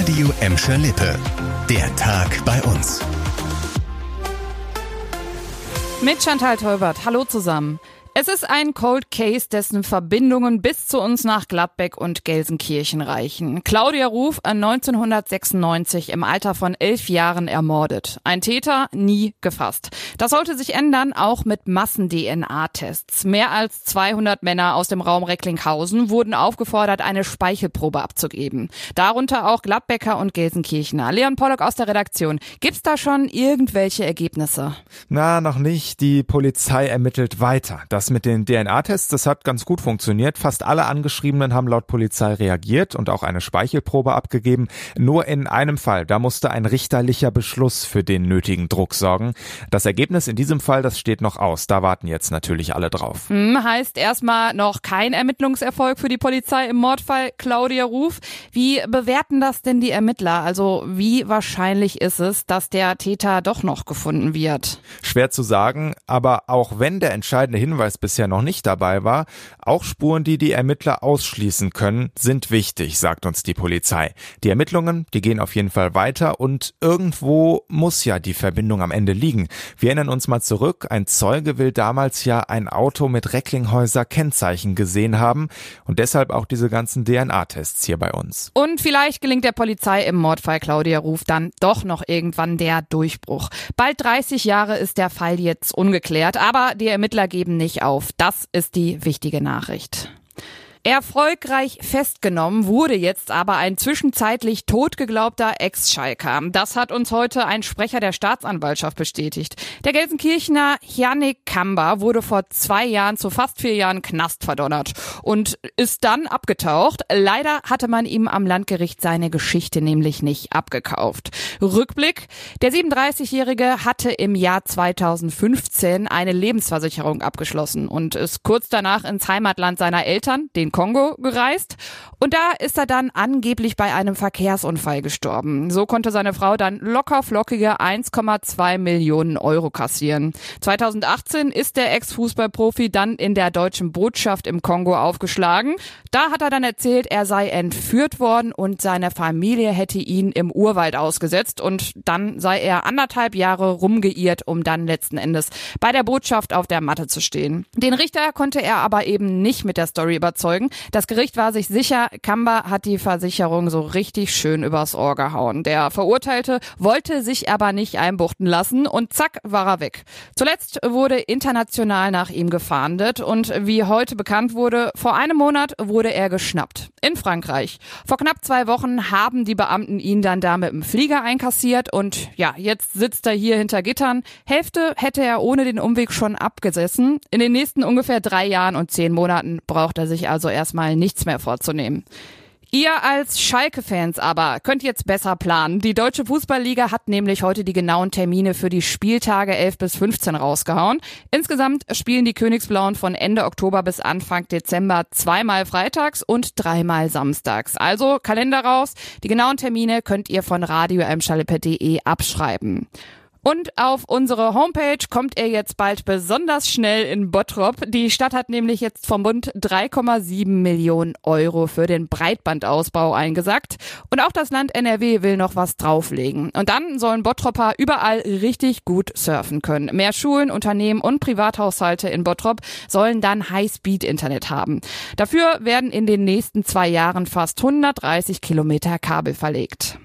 Radio Emscher Lippe. Der Tag bei uns. Mit Chantal Tolbert. Hallo zusammen. Es ist ein Cold Case, dessen Verbindungen bis zu uns nach Gladbeck und Gelsenkirchen reichen. Claudia Ruf, 1996 im Alter von elf Jahren ermordet. Ein Täter, nie gefasst. Das sollte sich ändern, auch mit Massen-DNA-Tests. Mehr als 200 Männer aus dem Raum Recklinghausen wurden aufgefordert, eine Speichelprobe abzugeben. Darunter auch Gladbecker und Gelsenkirchener. Leon Pollock aus der Redaktion. Gibt's da schon irgendwelche Ergebnisse? Na, noch nicht. Die Polizei ermittelt weiter. Das das mit den DNA-Tests, das hat ganz gut funktioniert. Fast alle Angeschriebenen haben laut Polizei reagiert und auch eine Speichelprobe abgegeben. Nur in einem Fall, da musste ein richterlicher Beschluss für den nötigen Druck sorgen. Das Ergebnis in diesem Fall, das steht noch aus. Da warten jetzt natürlich alle drauf. Hm, heißt erstmal noch kein Ermittlungserfolg für die Polizei im Mordfall Claudia Ruf. Wie bewerten das denn die Ermittler? Also wie wahrscheinlich ist es, dass der Täter doch noch gefunden wird? Schwer zu sagen, aber auch wenn der entscheidende Hinweis Hinweis bisher noch nicht dabei war, auch Spuren, die die Ermittler ausschließen können, sind wichtig, sagt uns die Polizei. Die Ermittlungen, die gehen auf jeden Fall weiter und irgendwo muss ja die Verbindung am Ende liegen. Wir erinnern uns mal zurück, ein Zeuge will damals ja ein Auto mit Recklinghäuser Kennzeichen gesehen haben und deshalb auch diese ganzen DNA-Tests hier bei uns. Und vielleicht gelingt der Polizei im Mordfall Claudia Ruf dann doch noch irgendwann der Durchbruch. Bald 30 Jahre ist der Fall jetzt ungeklärt, aber die Ermittler geben nicht auf. Das ist die wichtige Nachricht. Erfolgreich festgenommen wurde jetzt aber ein zwischenzeitlich totgeglaubter Ex-Schalker. Das hat uns heute ein Sprecher der Staatsanwaltschaft bestätigt. Der Gelsenkirchener Janik Kamba wurde vor zwei Jahren zu fast vier Jahren Knast verdonnert und ist dann abgetaucht. Leider hatte man ihm am Landgericht seine Geschichte nämlich nicht abgekauft. Rückblick. Der 37-Jährige hatte im Jahr 2015 eine Lebensversicherung abgeschlossen und ist kurz danach ins Heimatland seiner Eltern, den Kongo gereist und da ist er dann angeblich bei einem Verkehrsunfall gestorben. So konnte seine Frau dann locker flockige 1,2 Millionen Euro kassieren. 2018 ist der Ex-Fußballprofi dann in der deutschen Botschaft im Kongo aufgeschlagen. Da hat er dann erzählt, er sei entführt worden und seine Familie hätte ihn im Urwald ausgesetzt und dann sei er anderthalb Jahre rumgeirrt, um dann letzten Endes bei der Botschaft auf der Matte zu stehen. Den Richter konnte er aber eben nicht mit der Story überzeugen überzeugen. Das Gericht war sich sicher, Kamba hat die Versicherung so richtig schön übers Ohr gehauen. Der Verurteilte wollte sich aber nicht einbuchten lassen und zack war er weg. Zuletzt wurde international nach ihm gefahndet und wie heute bekannt wurde, vor einem Monat wurde er geschnappt. In Frankreich. Vor knapp zwei Wochen haben die Beamten ihn dann da mit dem Flieger einkassiert und ja, jetzt sitzt er hier hinter Gittern. Hälfte hätte er ohne den Umweg schon abgesessen. In den nächsten ungefähr drei Jahren und zehn Monaten braucht er sich also erstmal nichts mehr vorzunehmen. Ihr als Schalke-Fans aber könnt jetzt besser planen. Die Deutsche Fußballliga hat nämlich heute die genauen Termine für die Spieltage 11 bis 15 rausgehauen. Insgesamt spielen die Königsblauen von Ende Oktober bis Anfang Dezember zweimal freitags und dreimal samstags. Also Kalender raus. Die genauen Termine könnt ihr von radio abschreiben. Und auf unsere Homepage kommt er jetzt bald besonders schnell in Bottrop. Die Stadt hat nämlich jetzt vom Bund 3,7 Millionen Euro für den Breitbandausbau eingesackt. Und auch das Land NRW will noch was drauflegen. Und dann sollen Bottropper überall richtig gut surfen können. Mehr Schulen, Unternehmen und Privathaushalte in Bottrop sollen dann High-Speed-Internet haben. Dafür werden in den nächsten zwei Jahren fast 130 Kilometer Kabel verlegt.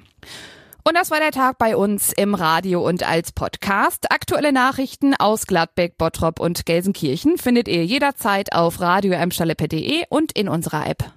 Und das war der Tag bei uns im Radio und als Podcast. Aktuelle Nachrichten aus Gladbeck, Bottrop und Gelsenkirchen findet ihr jederzeit auf radio und in unserer App.